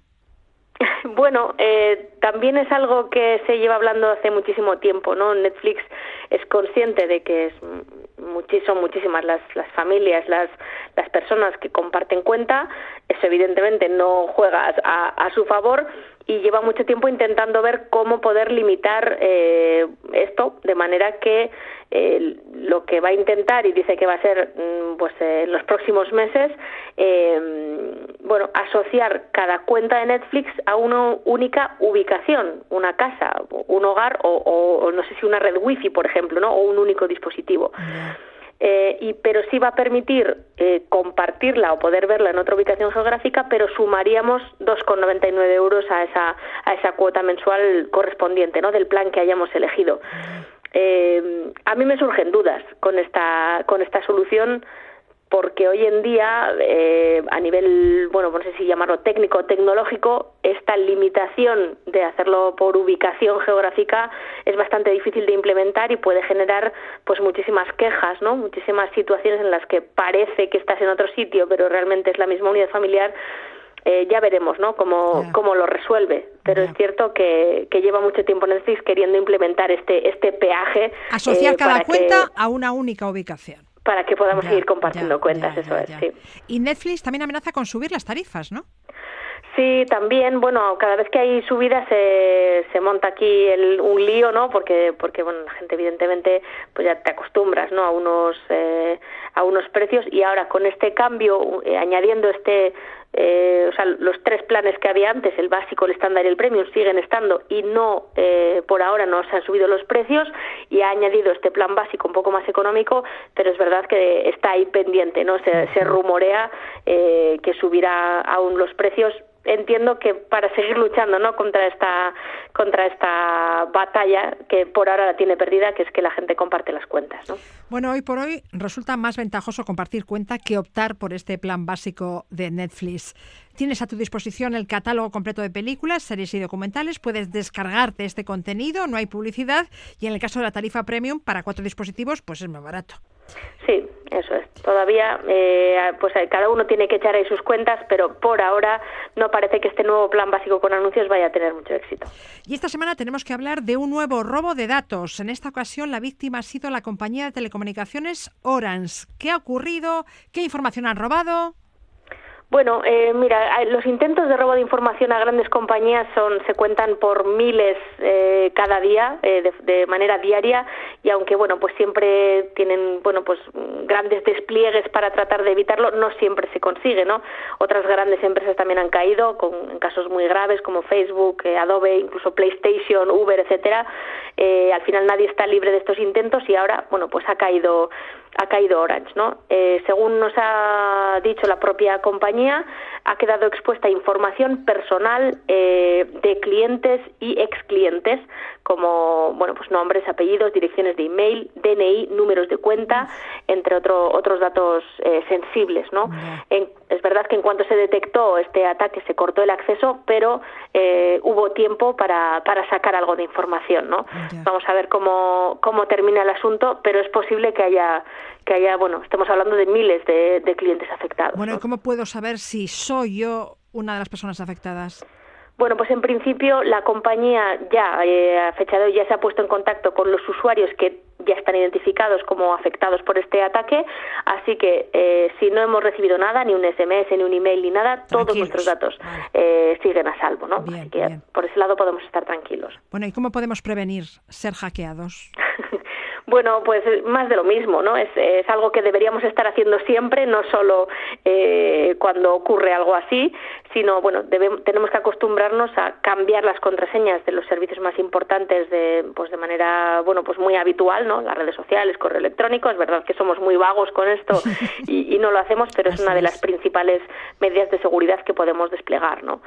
Bueno, eh, también es algo que se lleva hablando hace muchísimo tiempo, ¿no? Netflix es consciente de que es son muchísimas las, las familias, las, las personas que comparten cuenta. Eso evidentemente no juega a, a su favor y lleva mucho tiempo intentando ver cómo poder limitar eh, esto de manera que eh, lo que va a intentar y dice que va a ser mm, pues eh, en los próximos meses bueno asociar cada cuenta de Netflix a una única ubicación una casa un hogar o, o no sé si una red wifi por ejemplo no o un único dispositivo eh, y, pero sí va a permitir eh, compartirla o poder verla en otra ubicación geográfica, pero sumaríamos 2,99 euros a esa, a esa cuota mensual correspondiente ¿no? del plan que hayamos elegido. Eh, a mí me surgen dudas con esta, con esta solución porque hoy en día, eh, a nivel, bueno, no sé si llamarlo técnico o tecnológico, esta limitación de hacerlo por ubicación geográfica es bastante difícil de implementar y puede generar pues muchísimas quejas, ¿no? Muchísimas situaciones en las que parece que estás en otro sitio, pero realmente es la misma unidad familiar. Eh, ya veremos ¿no? cómo, cómo lo resuelve. Pero es cierto que, que, lleva mucho tiempo Netflix queriendo implementar este, este peaje. Asociar eh, cada cuenta a una única ubicación para que podamos seguir compartiendo cuentas, eso es, sí. Y Netflix también amenaza con subir las tarifas, ¿no? Sí, también, bueno, cada vez que hay subidas se, se monta aquí el, un lío, ¿no? Porque, porque, bueno, la gente evidentemente, pues ya te acostumbras, ¿no? A unos, eh, a unos precios y ahora con este cambio, eh, añadiendo este eh, o sea, los planes que había antes, el básico, el estándar y el premium, siguen estando y no, eh, por ahora no se han subido los precios y ha añadido este plan básico un poco más económico, pero es verdad que está ahí pendiente, ¿no? Se, rumorea eh, que subirá aún los precios entiendo que para seguir luchando no contra esta contra esta batalla que por ahora la tiene perdida que es que la gente comparte las cuentas ¿no? bueno hoy por hoy resulta más ventajoso compartir cuenta que optar por este plan básico de Netflix Tienes a tu disposición el catálogo completo de películas, series y documentales. Puedes descargarte este contenido, no hay publicidad. Y en el caso de la tarifa premium, para cuatro dispositivos, pues es más barato. Sí, eso es. Todavía, eh, pues eh, cada uno tiene que echar ahí sus cuentas, pero por ahora no parece que este nuevo plan básico con anuncios vaya a tener mucho éxito. Y esta semana tenemos que hablar de un nuevo robo de datos. En esta ocasión, la víctima ha sido la compañía de telecomunicaciones Orange. ¿Qué ha ocurrido? ¿Qué información han robado? Bueno, eh, mira, los intentos de robo de información a grandes compañías son se cuentan por miles eh, cada día, eh, de, manera diaria, y aunque bueno, pues siempre tienen bueno, pues grandes despliegues para tratar de evitarlo, no siempre se consigue, ¿no? Otras grandes empresas también han caído, con en casos muy graves como Facebook, Adobe, incluso PlayStation, Uber, etcétera. al final nadie está libre de estos intentos y ahora, bueno, pues ha caído ha caído Orange. ¿no? Eh, según nos ha dicho la propia compañía, ha quedado expuesta información personal eh, de clientes y ex clientes, como bueno, pues nombres, apellidos, direcciones de email, DNI, números de cuenta, entre otro, otros datos eh, sensibles. ¿no? es verdad que en cuanto se detectó este ataque se cortó el acceso, pero hubo tiempo para, para sacar algo de información. ¿no? Vamos a ver cómo, cómo termina el asunto, pero es posible que haya que haya, bueno, estamos hablando de miles de, clientes afectados. Bueno, ¿y cómo puedo saber si soy yo una de las personas afectadas? Bueno, pues en principio la compañía ya eh, a fecha de hoy ya se ha puesto en contacto con los usuarios que ya están identificados como afectados por este ataque, así que eh, si no hemos recibido nada, ni un SMS, ni un email, ni nada, todos nuestros datos eh, siguen a salvo, ¿no? así que por ese lado podemos estar tranquilos. Bueno, ¿y cómo podemos prevenir ser hackeados? Bueno, pues más de lo mismo, ¿no? Es, es algo que deberíamos estar haciendo siempre, no solo eh, cuando ocurre algo así, sino, bueno, debemos, tenemos que acostumbrarnos a cambiar las contraseñas de los servicios más importantes de, pues de manera, bueno, pues muy habitual, ¿no? Las redes sociales, correo electrónico, es verdad que somos muy vagos con esto y, y no lo hacemos, pero es una de las principales medidas de seguridad que podemos desplegar, ¿no?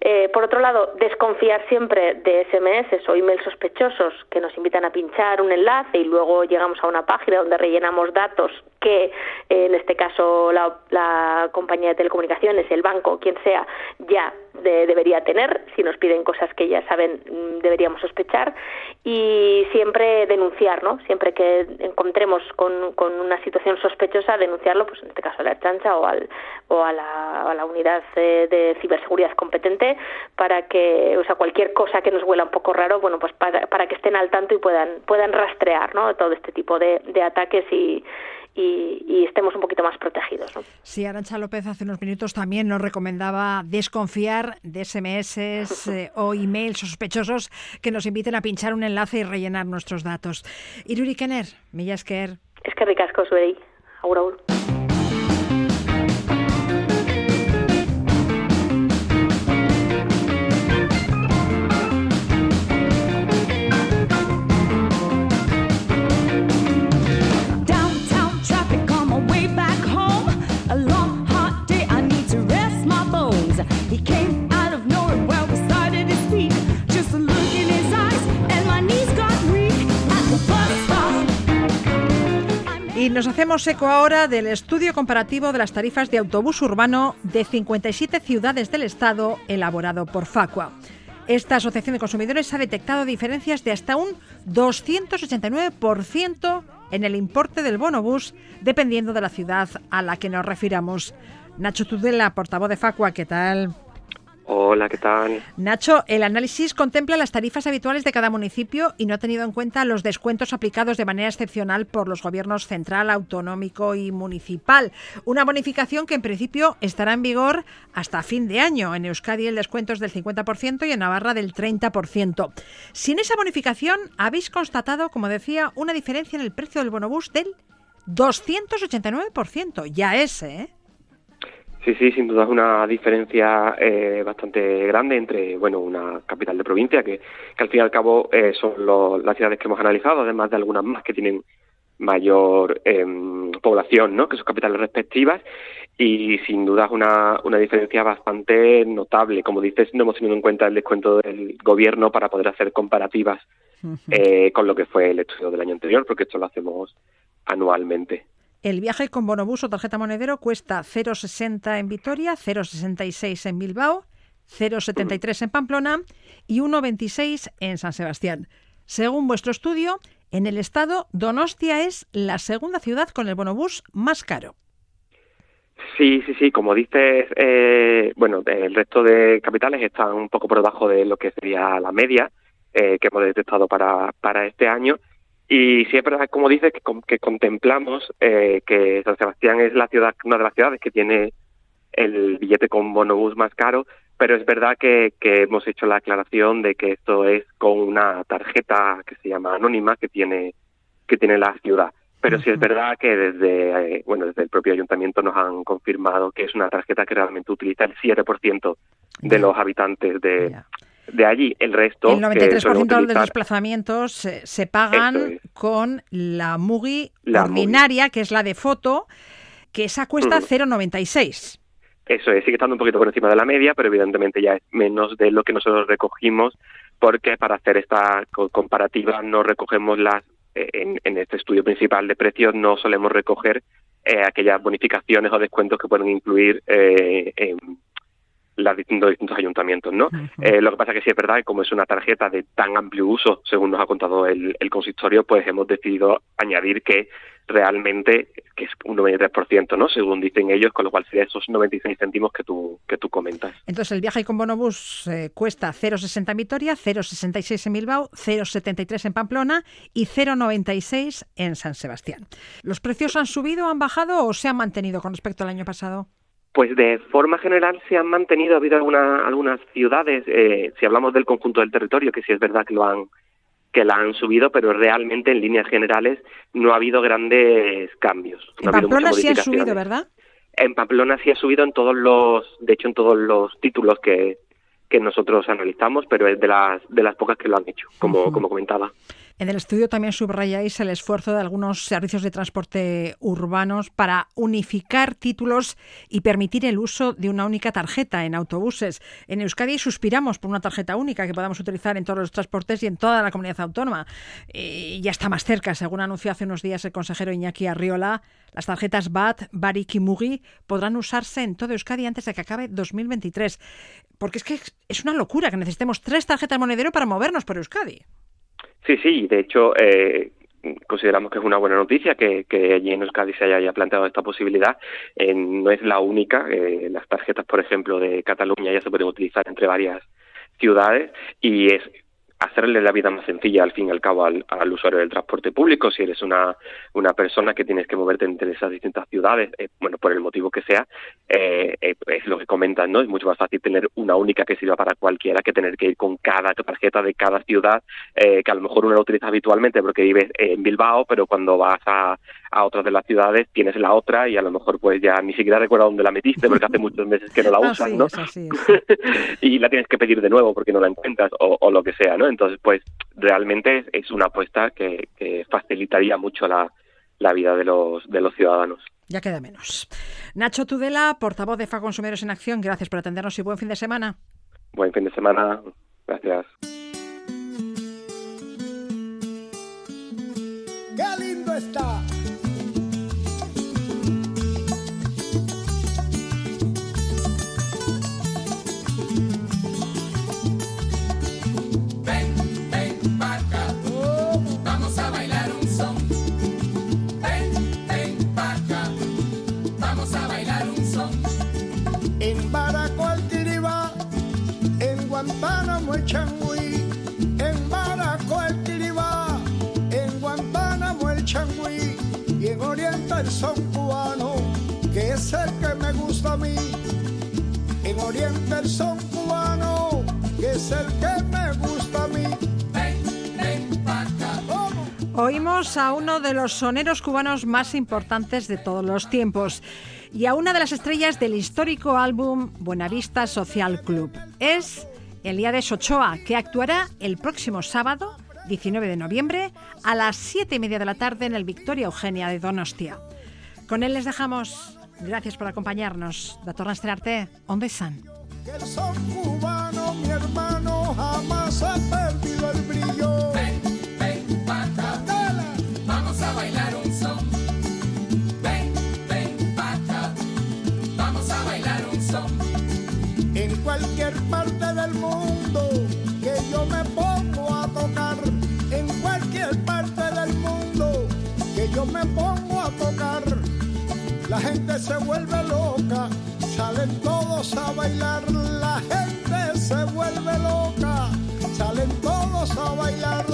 Eh, por otro lado, desconfiar siempre de SMS o emails sospechosos que nos invitan a pinchar un enlace y luego llegamos a una página donde rellenamos datos que eh, en este caso la, la, compañía de telecomunicaciones, el banco, quien sea, ya de, debería tener si nos piden cosas que ya saben mm, deberíamos sospechar y siempre denunciar, ¿no? Siempre que encontremos con, con una situación sospechosa, denunciarlo, pues en este caso a la chancha o, al, o a, la, a la unidad de, de ciberseguridad competente para que, o sea, cualquier cosa que nos huela un poco raro, bueno, pues para, para que estén al tanto y puedan, puedan rastrear, ¿no? Todo este tipo de, de ataques y, y, y, estemos un poquito más protegidos. ¿no? Sí, Arancha López hace unos minutos también nos recomendaba desconfiar de SMS eh, o emails sospechosos que nos inviten a pinchar un enlace y rellenar nuestros datos. Iruri Kenner, mila esker. Es que ricasco zuei. Agur, agur. Y nos hacemos eco ahora del estudio comparativo de las tarifas de autobús urbano de 57 ciudades del Estado elaborado por Facua. Esta Asociación de Consumidores ha detectado diferencias de hasta un 289% en el importe del bonobús, dependiendo de la ciudad a la que nos refiramos. Nacho Tudela, portavoz de Facua, ¿qué tal? Hola, ¿qué tal? Nacho, el análisis contempla las tarifas habituales de cada municipio y no ha tenido en cuenta los descuentos aplicados de manera excepcional por los gobiernos central, autonómico y municipal. Una bonificación que en principio estará en vigor hasta fin de año. En Euskadi el descuento es del 50% y en Navarra del 30%. Sin esa bonificación habéis constatado, como decía, una diferencia en el precio del bonobús del 289%. Ya ese, ¿eh? Sí, sí, sin duda es una diferencia eh, bastante grande entre, bueno, una capital de provincia que, que al fin y al cabo eh, son lo, las ciudades que hemos analizado, además de algunas más que tienen mayor eh, población, ¿no? Que sus capitales respectivas y sin duda es una, una diferencia bastante notable. Como dices, no hemos tenido en cuenta el descuento del gobierno para poder hacer comparativas eh, con lo que fue el estudio del año anterior, porque esto lo hacemos anualmente. El viaje con bonobús o tarjeta monedero cuesta 0,60 en Vitoria, 0,66 en Bilbao, 0,73 en Pamplona y 1,26 en San Sebastián. Según vuestro estudio, en el estado, Donostia es la segunda ciudad con el bonobús más caro. Sí, sí, sí, como dices, eh, bueno, el resto de capitales están un poco por debajo de lo que sería la media eh, que hemos detectado para, para este año y sí es verdad, como dices, que, que contemplamos eh, que San Sebastián es la ciudad, una de las ciudades que tiene el billete con bonobús más caro, pero es verdad que, que hemos hecho la aclaración de que esto es con una tarjeta que se llama anónima que tiene que tiene la ciudad. Pero sí es verdad que desde eh, bueno desde el propio ayuntamiento nos han confirmado que es una tarjeta que realmente utiliza el 7% de los habitantes de, de allí. El resto. El 93% de los desplazamientos se, se pagan es. con la MUGI la ordinaria, MUGI. que es la de foto, que esa cuesta mm. 0,96. Eso es, sigue estando un poquito por encima de la media, pero evidentemente ya es menos de lo que nosotros recogimos, porque para hacer esta comparativa no recogemos las, eh, en, en este estudio principal de precios, no solemos recoger eh, aquellas bonificaciones o descuentos que pueden incluir eh, las distintos, distintos ayuntamientos, ¿no? Eh, lo que pasa que sí es verdad que como es una tarjeta de tan amplio uso, según nos ha contado el, el consistorio, pues hemos decidido añadir que realmente, que es un 93%, ¿no? Según dicen ellos, con lo cual sería esos 96 céntimos que tú, que tú comentas. Entonces el viaje con bonobús eh, cuesta 0,60 en Vitoria, 0,66 en Bilbao, 0,73 en Pamplona y 0,96 en San Sebastián. ¿Los precios han subido, han bajado o se han mantenido con respecto al año pasado? Pues de forma general se han mantenido, ha habido alguna, algunas ciudades, eh, si hablamos del conjunto del territorio, que sí es verdad que lo han que la han subido, pero realmente en líneas generales no ha habido grandes cambios. en Pamplona sí ha subido, ¿verdad? En Pamplona sí ha subido en todos los, de hecho en todos los títulos que, que nosotros analizamos, pero es de las de las pocas que lo han hecho, como, como comentaba. En el estudio también subrayáis el esfuerzo de algunos servicios de transporte urbanos para unificar títulos y permitir el uso de una única tarjeta en autobuses. En Euskadi suspiramos por una tarjeta única que podamos utilizar en todos los transportes y en toda la comunidad autónoma. Y ya está más cerca, según anunció hace unos días el consejero Iñaki Arriola, las tarjetas BAT, Barik y Mugi podrán usarse en todo Euskadi antes de que acabe 2023. Porque es que es una locura que necesitemos tres tarjetas monedero para movernos por Euskadi. Sí, sí, de hecho eh, consideramos que es una buena noticia que, que allí en Euskadi se haya planteado esta posibilidad. Eh, no es la única, eh, las tarjetas, por ejemplo, de Cataluña ya se pueden utilizar entre varias ciudades y es hacerle la vida más sencilla al fin y al cabo al, usuario del transporte público. Si eres una, una persona que tienes que moverte entre esas distintas ciudades, eh, bueno, por el motivo que sea, eh, eh, es lo que comentan, ¿no? Es mucho más fácil tener una única que sirva para cualquiera que tener que ir con cada tarjeta de cada ciudad, que a lo mejor uno la utiliza habitualmente porque vives en Bilbao, pero cuando vas a, a otras de las ciudades tienes la otra y a lo mejor pues ya ni siquiera recuerdas dónde la metiste porque hace muchos meses que no la usas, ¿no? y la tienes que pedir de nuevo porque no la encuentras o, o lo que sea, ¿no? Entonces, pues realmente es una apuesta que, facilitaría mucho la, vida de los, de los ciudadanos. Ya queda menos. Nacho Tudela, portavoz de FAConsumidores en Acción, gracias por atendernos y buen fin de semana. Buen fin de semana. Gracias. Guantánamo el changüí, en Baraco el tiribá, en Guantánamo el changüí y en Oriente el son cubano, que es el que me gusta a mí. En Oriente el son cubano, que es el que me gusta a mí. Oímos a uno de los soneros cubanos más importantes de todos los tiempos y a una de las estrellas del histórico álbum Buenavista Social Club. Es Elías Ochoa, que actuará el próximo sábado, 19 de noviembre, a las 7 y media de la tarde en el Victoria Eugenia de Donostia. Con él les dejamos. Gracias por acompañarnos. Da torna estrenarte. ¿Dónde están? El cualquier parte del mundo que yo me pongo a tocar en cualquier parte del mundo que yo me pongo a tocar. La gente se vuelve loca salen todos a bailar. La gente se vuelve loca salen todos a bailar